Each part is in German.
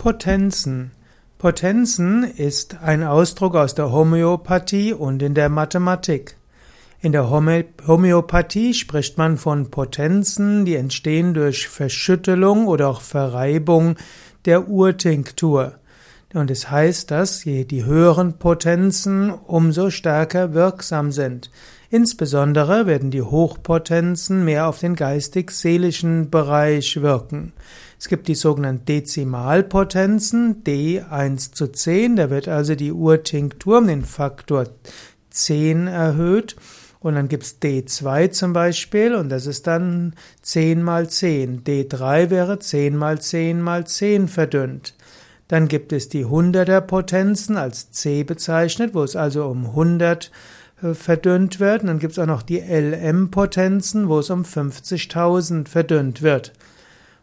Potenzen. Potenzen ist ein Ausdruck aus der Homöopathie und in der Mathematik. In der Homöopathie spricht man von Potenzen, die entstehen durch Verschüttelung oder auch Verreibung der Urtinktur. Und es heißt, dass je die höheren Potenzen umso stärker wirksam sind. Insbesondere werden die Hochpotenzen mehr auf den geistig-seelischen Bereich wirken. Es gibt die sogenannten Dezimalpotenzen, D1 zu 10, da wird also die Urtinktur um den Faktor 10 erhöht. Und dann gibt's D2 zum Beispiel und das ist dann 10 mal 10. D3 wäre 10 mal 10 mal 10 verdünnt. Dann gibt es die 100er Potenzen als C bezeichnet, wo es also um 100 äh, verdünnt wird. Und dann gibt es auch noch die LM-Potenzen, wo es um 50.000 verdünnt wird.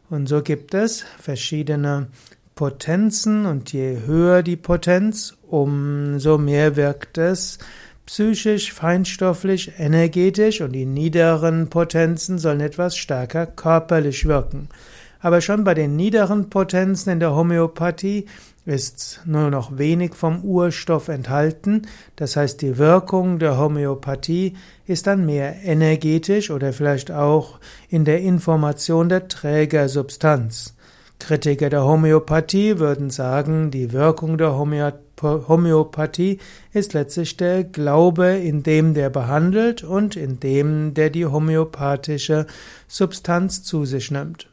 Und so gibt es verschiedene Potenzen und je höher die Potenz, umso mehr wirkt es psychisch, feinstofflich, energetisch und die niederen Potenzen sollen etwas stärker körperlich wirken. Aber schon bei den niederen Potenzen in der Homöopathie ist nur noch wenig vom Urstoff enthalten. Das heißt, die Wirkung der Homöopathie ist dann mehr energetisch oder vielleicht auch in der Information der Trägersubstanz. Kritiker der Homöopathie würden sagen, die Wirkung der Homöopathie ist letztlich der Glaube in dem, der behandelt und in dem, der die homöopathische Substanz zu sich nimmt.